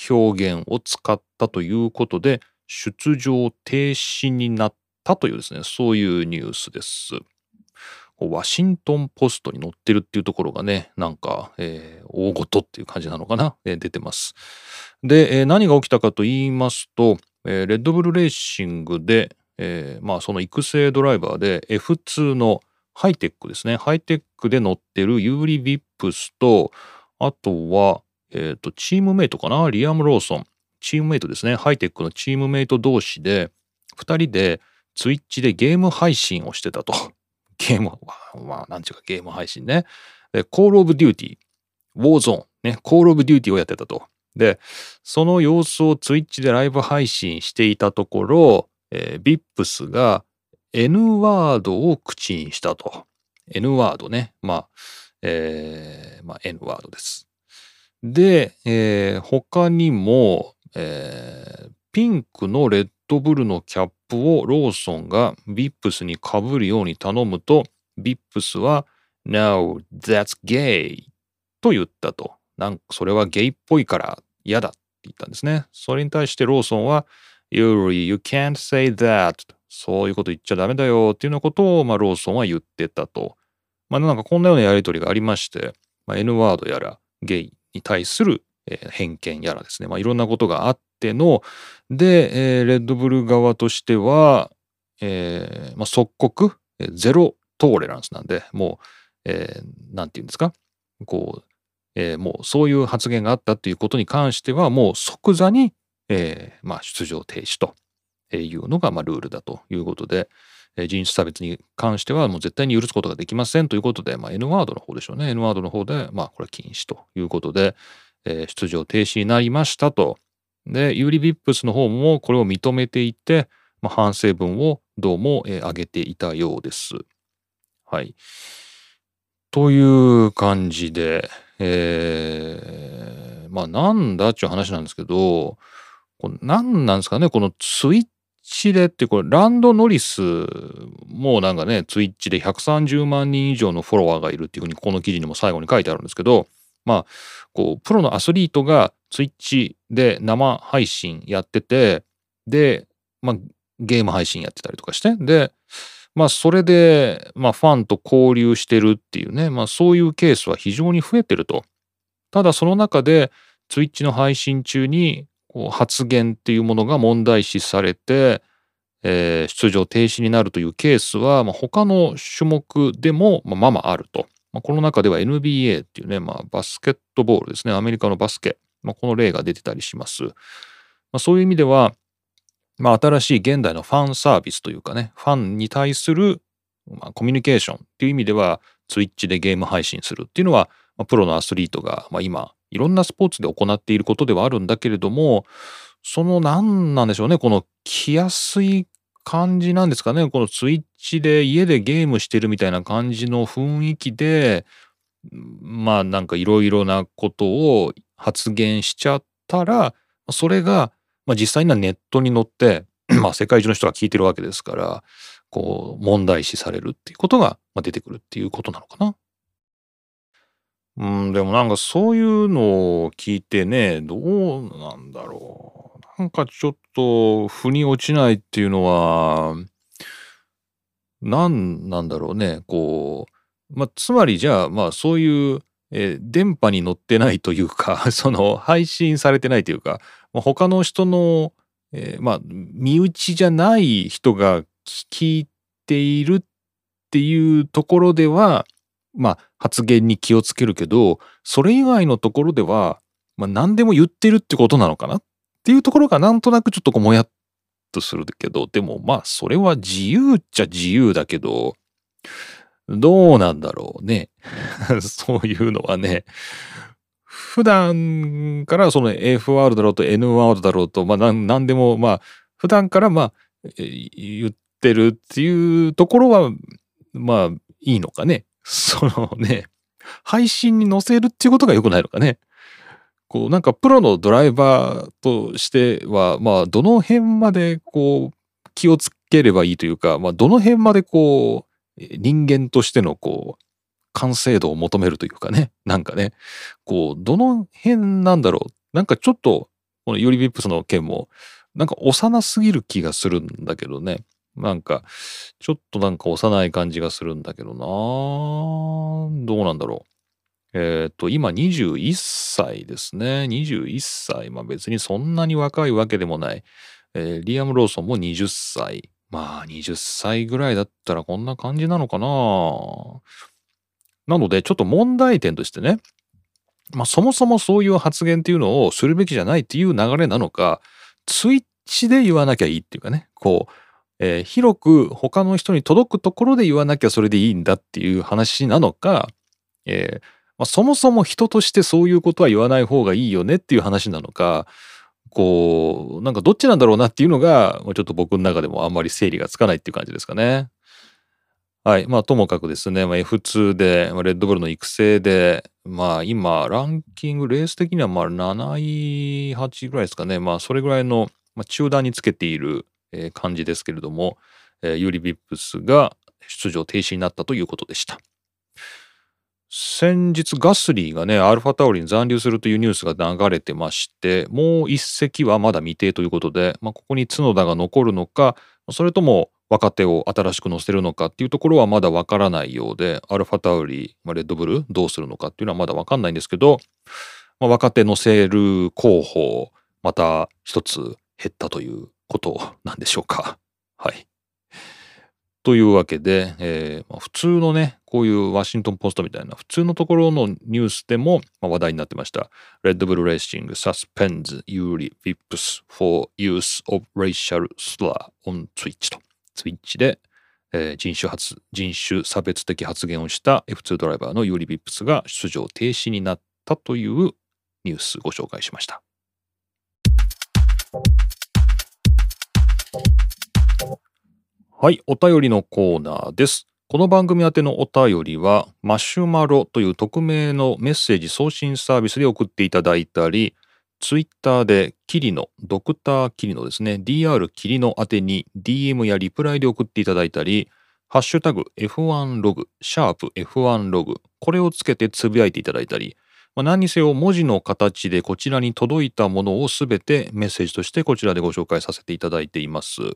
表現を使ったということで出場停止になったというですね、そういうニュースです。ワシントンポストに載ってるっていうところがね、なんか、えー、大ごとっていう感じなのかな、えー、出てます。で、えー、何が起きたかと言いますと、えー、レッドブルレーシングで、えー、まあその育成ドライバーで F2 のハイテックですね。ハイテックで乗ってるユーリ・ビップスと、あとは、えっ、ー、と、チームメイトかな？リアム・ローソン。チームメイトですね。ハイテックのチームメイト同士で、2人で Twitch でゲーム配信をしてたと。ゲーム、まあ、なんちゅうかゲーム配信ね。で、 Call of Duty, Warzone、ね、 Call of Duty をやってたと。で、その様子を Twitch でライブ配信していたところ、えー、ビップスが N ワードを口にしたと。N word ね。まあ、えー、まあ、N word です。で、えー、他にも、えー、ピンクのレッドブルのキャップをローソンがビップスにかぶるように頼むと、ビップスは No, that's gay と言ったと。なんかそれはゲイっぽいから嫌だって言ったんですね。それに対してローソンは Yuri, you can't say that. そういうこと言っちゃダメだよ。っていうようなことを、まあ、ローソンは言ってたと。まあ、なんかこんなようなやりとりがありまして、まあ、N ワードやらゲイに対する、偏見やらですね、まあ、いろんなことがあっての、で、えー、レッドブル側としては、えーまあ、即刻、ゼロトーレランスなんで、もう、えー、なんて言うんですか、こう、えー、もうそういう発言があったということに関しては、もう即座に、えーまあ、出場停止というのが、まあ、ルールだということで、えー、人種差別に関してはもう絶対に許すことができませんということで、まあ、N ワードの方でしょうね。N ワードの方で、まあ、これは禁止ということで、えー、出場停止になりましたと。で、ユーリビップスの方もこれを認めていて、まあ、反省文をどうも、えー、上げていたようです。はい。という感じで、えー、まあなんだっちゅう話なんですけど、これ何なんですかね、このツイッチでってこれランド・ノリスもなんかねツイッチで130万人以上のフォロワーがいるっていうふうにこの記事にも最後に書いてあるんですけどまあこうプロのアスリートがツイッチで生配信やっててで、まあ、ゲーム配信やってたりとかしてでまあそれで、まあ、ファンと交流してるっていうね、まあ、そういうケースは非常に増えてると。ただその中でツイッチの配信中にこう発言っていうものが問題視されて、えー、出場停止になるというケースは、まあ、他の種目でも、まあ、まあまああると。まあ、この中では NBA っていうね、まあ、バスケットボールですね、アメリカのバスケ、まあ、この例が出てたりします。まあ、そういう意味では、まあ、新しい現代のファンサービスというかね、ファンに対する、まあ、コミュニケーションっていう意味では、ツイッチでゲーム配信するっていうのは、まあ、プロのアスリートが、まあ、今、いろんなスポーツで行っていることではあるんだけれども、その何なんでしょうね、この来やすい感じなんですかねこのツイッチで家でゲームしてるみたいな感じの雰囲気でまあなんかいろいろなことを発言しちゃったらそれが、まあ、実際にはネットに載って まあ世界中の人が聞いてるわけですからこう問題視されるっていうことが出てくるっていうことなのかな。うん、でもなんかそういうのを聞いてね、どうなんだろう。なんかちょっと腑に落ちないっていうのは、何なんだろうね。こう、まあ、つまりじゃあ、まあそういう、えー電波に乗ってないというか、その配信されてないというか、まあ他の人の、えーまあ身内じゃない人が聞いているっていうところでは、まあ発言に気をつけるけど、それ以外のところでは、まあ何でも言ってるってことなのかな？っていうところがなんとなくちょっとこうもやっとするけど、でもまあそれは自由っちゃ自由だけど、どうなんだろうね。そういうのはね。普段からその F ワードだろうと N ワードだろうと、まあなんなんでもまあ普段からまあ言ってるっていうところはまあいいのかね。そのね、配信に載せるっていうことが良くないのかね。こうなんかプロのドライバーとしては、まあどの辺までこう気をつければいいというか、まあどの辺までこう人間としてのこう完成度を求めるというかね、なんかね、こうどの辺なんだろう。なんかちょっとこのユリビップスの件もなんか幼すぎる気がするんだけどね。なんか、ちょっとなんか幼い感じがするんだけどなどうなんだろう。えっ、と、今21歳ですね。21歳。まあ別にそんなに若いわけでもない。えーリアム・ローソンも20歳。まあ20歳ぐらいだったらこんな感じなのかななのでちょっと問題点としてね、まあそもそもそういう発言っていうのをするべきじゃないっていう流れなのか、ツイッチで言わなきゃいいっていうかね、こう、えー広く他の人に届くところで言わなきゃそれでいいんだっていう話なのか、えーまあ、そもそも人としてそういうことは言わない方がいいよねっていう話なのか、こう、なんかどっちなんだろうなっていうのが、ちょっと僕の中でもあんまり整理がつかないっていう感じですかね。はい。まあ、ともかくですね、まあ、F2 で、まあレッドブルの育成で、まあ、今、ランキング、レース的にはまあ、7位、8位ぐらいですかね。まあ、それぐらいの、まあ、中段につけている、えー感じですけれども、えーユーリ・ビップスが出場停止になったということでした。先日ガスリーがね、アルファタオリに残留するというニュースが流れてまして、もう一隻はまだ未定ということで、まあ、ここに角田が残るのか、それとも若手を新しく乗せるのかっていうところはまだわからないようで、アルファタオリ、まあ、レッドブルどうするのかっていうのはまだわかんないんですけど、まあ、若手乗せる候補、また一つ減ったということなんでしょうか。はい。というわけで、えーま普通のね、こういうワシントン・ポストみたいな普通のところのニュースでもま話題になってました。 Red Bull Racing suspends Yuri Vips for use of racial slur on Twitch と。Twitch で、えー人種発人種差別的発言をした F2 ドライバーのユーリ・ビップスが出場停止になったというニュースご紹介しました。はい、お便りのコーナーです。この番組宛てのお便りは、マシュマロという匿名のメッセージ送信サービスで送っていただいたり、ツイッターでキリノ、ドクターキリノですね、DR キリノ宛てに DM やリプライで送っていただいたり、ハッシュタグ F1 ログ、シャープ F1 ログ、これをつけてつぶやいていただいたり、まあ、何にせよ文字の形でこちらに届いたものをすべてメッセージとしてこちらでご紹介させていただいています。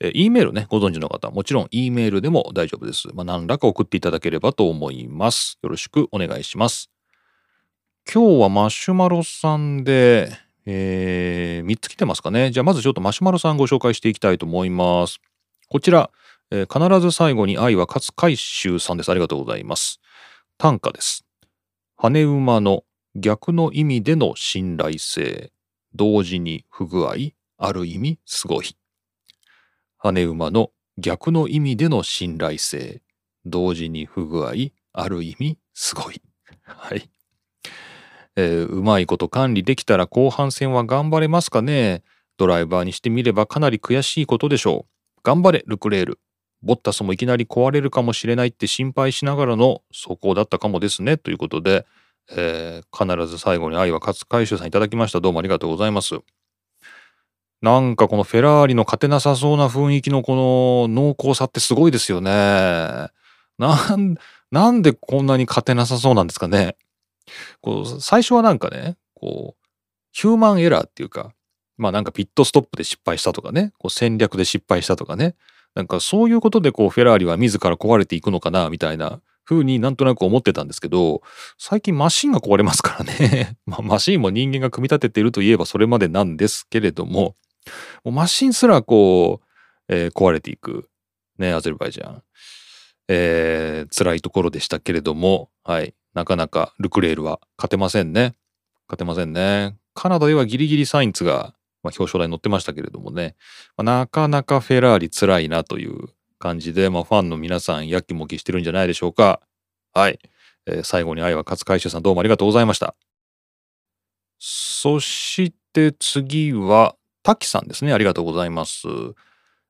え E メールね、ご存知の方、もちろん E メールでも大丈夫です。まあ、何らか送っていただければと思います。よろしくお願いします。今日はマシュマロさんで、えー3つ来てますかね。じゃあまずちょっとマシュマロさんご紹介していきたいと思います。こちら、えー必ず最後に愛は勝海舟さんです。ありがとうございます。短歌です。羽馬の逆の意味での信頼性、同時に不具合、ある意味すごい。羽馬の逆の意味での信頼性、同時に不具合、ある意味すごい。はい。えーうまいこと管理できたら後半戦は頑張れますかねドライバーにしてみればかなり悔しいことでしょう。頑張れ、ルクレール。ボッタスもいきなり壊れるかもしれないって心配しながらの走行だったかもですね。ということで、えー、必ず最後に愛は勝海舟さんいただきました。どうもありがとうございます。なんかこのフェラーリの勝てなさそうな雰囲気のこの濃厚さってすごいですよね。なん、なんでこんなに勝てなさそうなんですかね。こう、最初はなんかね、こう、ヒューマンエラーっていうか、まあなんかピットストップで失敗したとかね、こう戦略で失敗したとかね、なんかそういうことでこうフェラーリは自ら壊れていくのかなみたいな風になんとなく思ってたんですけど、最近マシンが壊れますからね。まあマシンも人間が組み立てているといえばそれまでなんですけれども、もうマシンすらこう、えー、壊れていく。ね、アゼルバイジャン。えー、辛いところでしたけれども、はい。なかなかルクレールは勝てませんね。勝てませんね。カナダではギリギリサインツが、まあ、表彰台に乗ってましたけれどもね、まあ、なかなかフェラーリ辛いなという感じで、まあ、ファンの皆さんやきもきしてるんじゃないでしょうか。はい。えー、最後に愛は勝海舟さんどうもありがとうございました。そして次は、滝さんですね。ありがとうございます。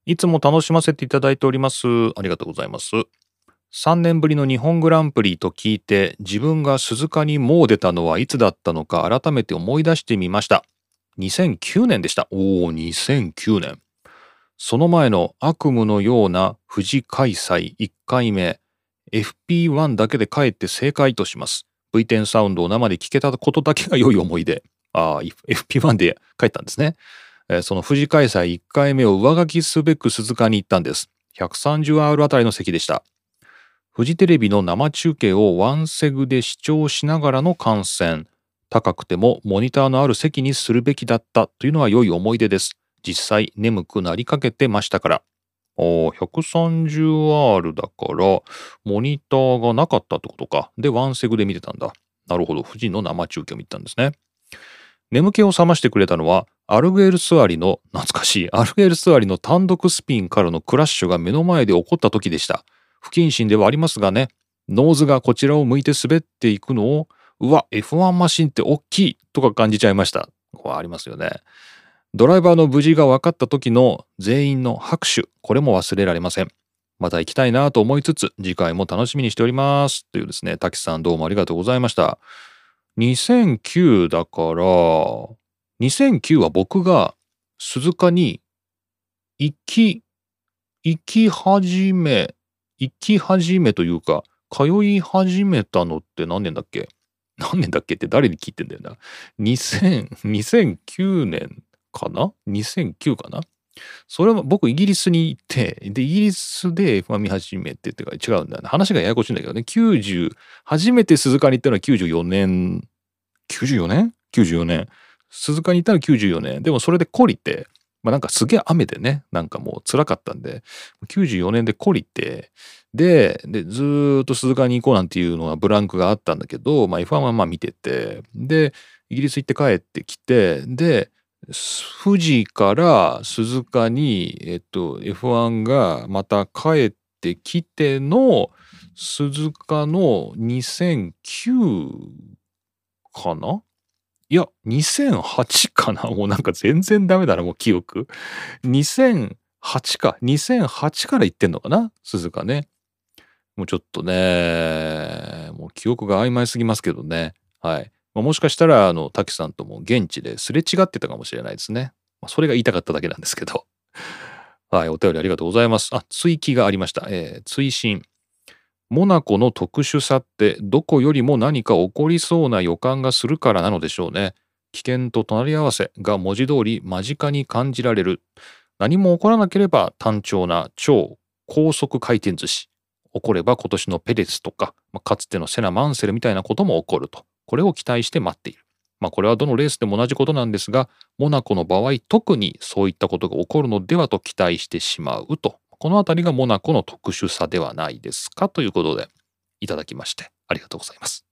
いつも楽しませていただいております。ありがとうございます。3年ぶりの日本グランプリと聞いて自分が鈴鹿にもう出たのはいつだったのか改めて思い出してみました。2009年でした。おお、2009年。その前の悪夢のような富士開催1回目 FP1 だけで帰って正解とします。V10 サウンドを生で聞けたことだけが良い思い出。ああ、FP1 で帰ったんですね。その富士開催1回目を上書きすべく鈴鹿に行ったんです。130R あたりの席でした。フジテレビの生中継をワンセグで視聴しながらの観戦。高くてもモニターのある席にするべきだったというのは良い思い出です。実際眠くなりかけてましたから。あ 130R だから、モニターがなかったってことか。で、ワンセグで見てたんだ。なるほど。富士の生中継を見たんですね。眠気を覚ましてくれたのは、アルグエルスアリの、懐かしい、アルグエルスアリの単独スピンからのクラッシュが目の前で起こった時でした。不謹慎ではありますがね、ノーズがこちらを向いて滑っていくのを、うわ、F1 マシンって大きいとか感じちゃいました。これありますよね。ドライバーの無事が分かった時の全員の拍手、これも忘れられません。また行きたいなと思いつつ、次回も楽しみにしております。というですね、滝さんどうもありがとうございました。2009だから、2009は僕が鈴鹿に行き、行き始め、行き始めというか、通い始めたのって何年だっけ？何年だっけって誰に聞いてんだよな。2000、2009年かな ?2009 かな？それは僕イギリスに行って、で、イギリスで F1 見始めてってか違うんだよね。話がややこしいんだけどね。90、初めて鈴鹿に行ったのは94年、94年 ?94 年。鈴鹿に行ったのは94年。でもそれで懲りて、まあなんかすげえ雨でね、なんかもう辛かったんで、94年で懲りて、で、でずっと鈴鹿に行こうなんていうのはブランクがあったんだけど、まあ F1 はまあ見てて、で、イギリス行って帰ってきて、で、富士から鈴鹿に、えっと、F1 がまた帰ってきての鈴鹿の2009かな？いや、2008かな？もうなんか全然ダメだな、もう記憶。2008か。2008から言ってんのかな？鈴鹿ね。もうちょっとね、もう記憶が曖昧すぎますけどね。はい。まあ、もしかしたら、あの、滝さんとも現地ですれ違ってたかもしれないですね。まあ、それが言いたかっただけなんですけど。はい、お便りありがとうございます。あ、追記がありました。えー、追伸。モナコの特殊さってどこよりも何か起こりそうな予感がするからなのでしょうね。危険と隣り合わせが文字通り間近に感じられる。何も起こらなければ単調な超高速回転寿司。起これば今年のペレスとか、まあ、かつてのセナ・マンセルみたいなことも起こると。これを期待して待っている。まあこれはどのレースでも同じことなんですが、モナコの場合特にそういったことが起こるのではと期待してしまうと。このあたりがモナコの特殊さではないですかということでいただきましてありがとうございます。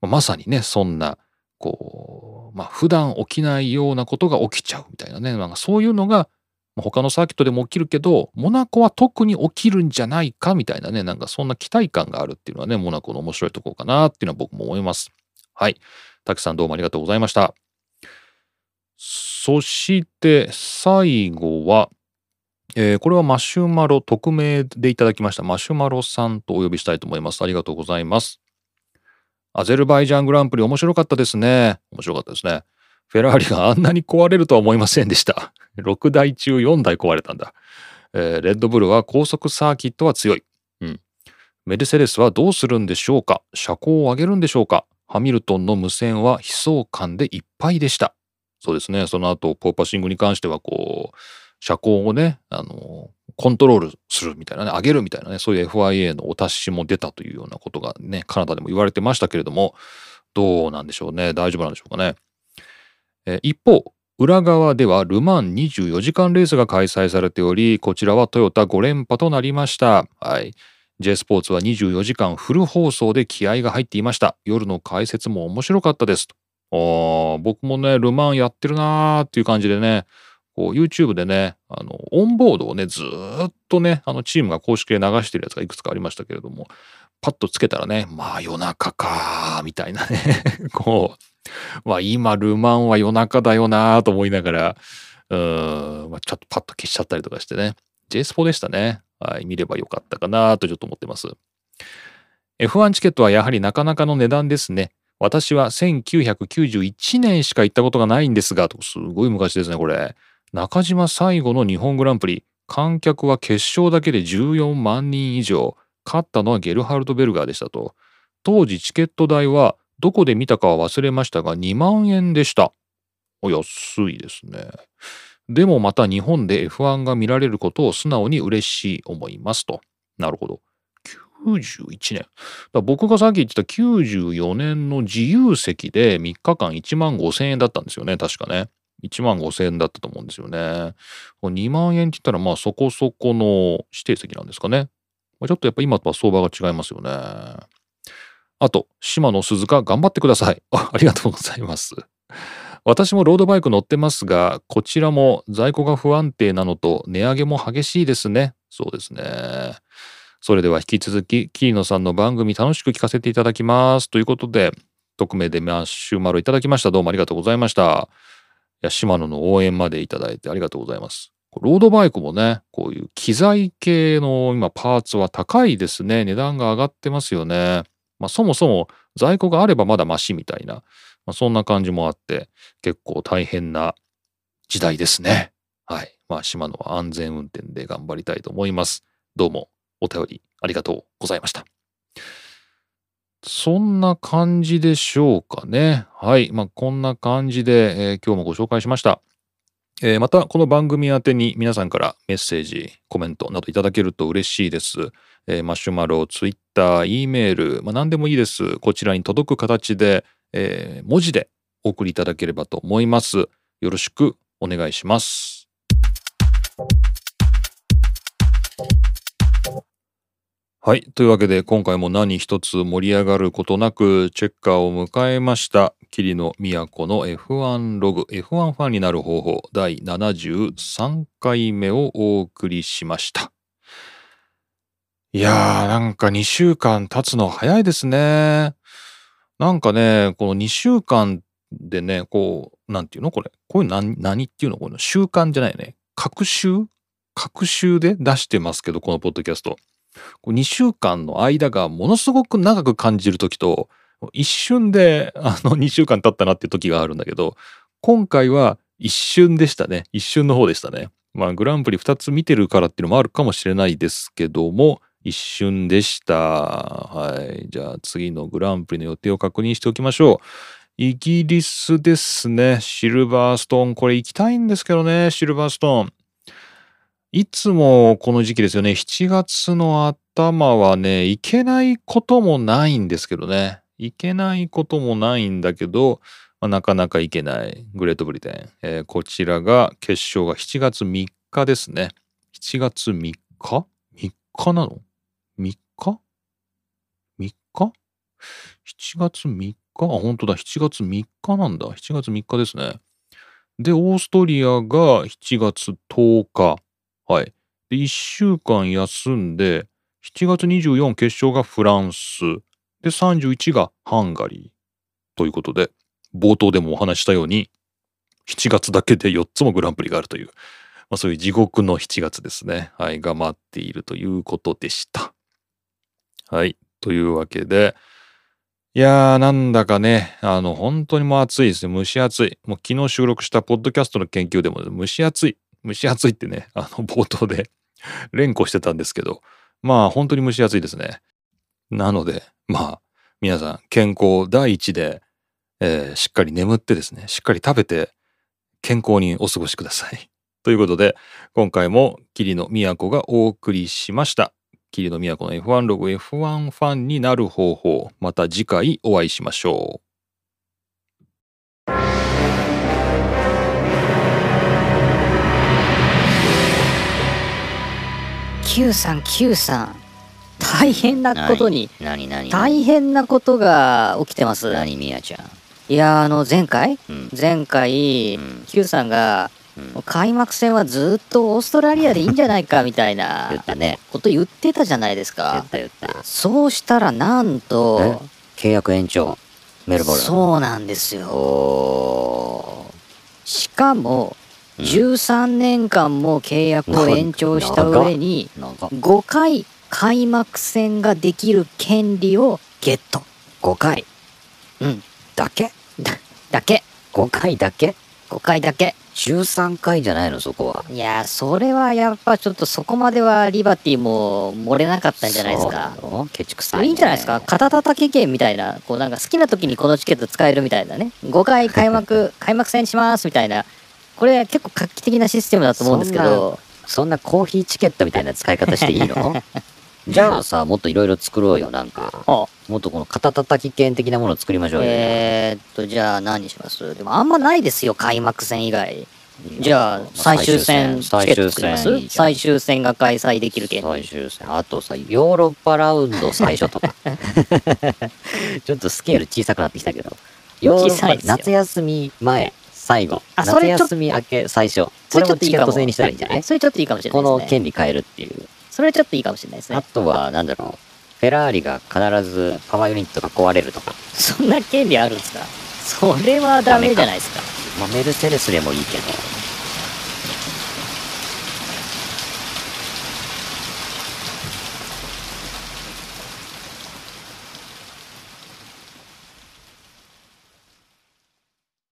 まさにね、そんな、こう、まあ普段起きないようなことが起きちゃうみたいなね、なんかそういうのが他のサーキットでも起きるけど、モナコは特に起きるんじゃないかみたいなね、なんかそんな期待感があるっていうのはね、モナコの面白いところかなっていうのは僕も思います。はい。たくさんどうもありがとうございました。そして最後は、えー、これはマシュマロ匿名でいただきましたマシュマロさんとお呼びしたいと思います。ありがとうございます。アゼルバイジャングランプリ面白かったですね。面白かったですね。フェラーリがあんなに壊れるとは思いませんでした。6台中4台壊れたんだ。えー、レッドブルは高速サーキットは強い。うん。メルセデスはどうするんでしょうか車高を上げるんでしょうかハミルトンの無線は悲壮感でいっぱいでした。そうですね。その後、ポーパシングに関しては、こう、車高をね、あの、コントロールするみたいなね、上げるみたいなね、そういう FIA のお達しも出たというようなことがね、カナダでも言われてましたけれども、どうなんでしょうね。大丈夫なんでしょうかね。え一方、裏側ではルマン24時間レースが開催されており、こちらはトヨタ5連覇となりました。はい。J スポーツは24時間フル放送で気合が入っていました。夜の解説も面白かったです。あ僕もね、ルマンやってるなーっていう感じでね、こう YouTube でね、あの、オンボードをね、ずっとね、あのチームが公式で流してるやつがいくつかありましたけれども、パッとつけたらね、まあ夜中かーみたいなね こう、まあ今ルマンは夜中だよなーと思いながら、うん、まあ、ちょっとパッと消しちゃったりとかしてね、j スポでしたね。はい、見ればよかったかなとちょっと思ってます。F1 チケットはやはりなかなかの値段ですね。私は1991年しか行ったことがないんですが、とすごい昔ですね、これ。中島最後の日本グランプリ観客は決勝だけで14万人以上勝ったのはゲルハルト・ベルガーでしたと当時チケット代はどこで見たかは忘れましたが2万円でしたお安いですねでもまた日本で F1 が見られることを素直に嬉しい思いますとなるほど91年僕がさっき言ってた94年の自由席で3日間1万5千円だったんですよね確かね1万5千円だったと思うんですよね。2万円って言ったらまあそこそこの指定席なんですかね。ちょっとやっぱ今とは相場が違いますよね。あと、島野鈴鹿頑張ってください。ありがとうございます。私もロードバイク乗ってますが、こちらも在庫が不安定なのと値上げも激しいですね。そうですね。それでは引き続き、桐野さんの番組楽しく聞かせていただきます。ということで、匿名でマッシュマロいただきました。どうもありがとうございました。いや島野の応援までいただいてありがとうございます。ロードバイクもね、こういう機材系の今パーツは高いですね。値段が上がってますよね。まあそもそも在庫があればまだマシみたいな、まあ、そんな感じもあって結構大変な時代ですね。はい。まあ島野は安全運転で頑張りたいと思います。どうもお便りありがとうございました。そんな感じでしょうかね。はい。まあ、こんな感じで、えー、今日もご紹介しました。えー、また、この番組宛てに皆さんからメッセージ、コメントなどいただけると嬉しいです。えー、マシュマロ、ツイッター、E メール、まあ、何でもいいです。こちらに届く形で、え文字でお送りいただければと思います。よろしくお願いします。はい。というわけで、今回も何一つ盛り上がることなく、チェッカーを迎えました。桐野都の F1 ログ、F1 ファンになる方法、第73回目をお送りしました。いやー、なんか2週間経つの早いですね。なんかね、この2週間でね、こう、なんていうのこれ。こういう何、何っていうのこの習慣じゃないね。各週？各週で出してますけど、このポッドキャスト。2週間の間がものすごく長く感じる時と一瞬であの 2週間経ったなっていう時があるんだけど今回は一瞬でしたね一瞬の方でしたねまあグランプリ2つ見てるからっていうのもあるかもしれないですけども一瞬でしたはいじゃあ次のグランプリの予定を確認しておきましょうイギリスですねシルバーストーンこれ行きたいんですけどねシルバーストーンいつもこの時期ですよね。7月の頭はね、行けないこともないんですけどね。行けないこともないんだけど、まあ、なかなか行けないグレートブリテン。えー、こちらが決勝が7月3日ですね。7月3日 ?3 日なの？?3 日 ?3 日 ?7 月3日？あ、本当だ。7月3日なんだ。7月3日ですね。で、オーストリアが7月10日。はい。で、1週間休んで、7月24決勝がフランス。で、31がハンガリー。ということで、冒頭でもお話したように、7月だけで4つもグランプリがあるという。まあ、そういう地獄の7月ですね。はい、が待っているということでした。はい。というわけで、いやー、なんだかね、あの、本当にもう暑いですね。蒸し暑い。もう昨日収録したポッドキャストの研究でも、蒸し暑い。蒸し暑いってね、あの、冒頭で 連呼してたんですけど、まあ、本当に蒸し暑いですね。なので、まあ、皆さん、健康第一で、えーしっかり眠ってですね、しっかり食べて、健康にお過ごしください。ということで、今回も桐野都がお送りしました。桐野都の F1 ログ F1 ファンになる方法。また次回お会いしましょう。Q さん Q さん。大変なことに。何何大変なことが起きてます。何みやちゃん？いやあの前回？うん。前回うん。Q さんがうん。開幕戦はずっとオーストラリアでいいんじゃないかみたいな こと言ってたじゃないです言かった言った。そうしたらなんと契約延長メルボルン。そうなんですよ。おしかもうん。13年間も契約を延長した上にーなんか5回開幕戦ができる権利をゲット。5回。うん。だけ？だだけ。5回だけ？5回だけ13回じゃないのそこは。いやそれはやっぱちょっとそこまではリバティも漏れなかったんじゃないですか。ケチくさい、ね、いいんじゃないですか？肩叩き券みたいなこうなんか好きな時にこのチケット使えるみたいなね。5回開幕 開幕戦しますみたいな。これ結構画期的なシステムだと思うんですけど。そんなコーヒーチケットみたいな使い方していいの？じゃあさもっといろいろ作ろうよなんか。あ。もっとこの肩叩き券的なものを作りましょうよ、えー、っとじゃあ何にします？でもあんまないですよ開幕戦以外。じゃあ最終戦チケット作ります？いいじゃん。最終戦が開催できる権利最終戦あとさヨーロッパラウンド最初とか。ちょっとスケール小さくなってきたけど。ヨーロッパ小さい夏休み前最後。夏あそれちょ休み明け最初。こそれちょっといいかも。したらいいんじゃない？それちょっといいかもしれなこのいですね。権利変えるっていうそれちょっといいかもしれないですあねとはなんだろうフェラーリが必ずパワーユニットが壊れるとか、そんな権利あるんですか？それはダメじゃないですか。まあ、メルセデスでもいいけど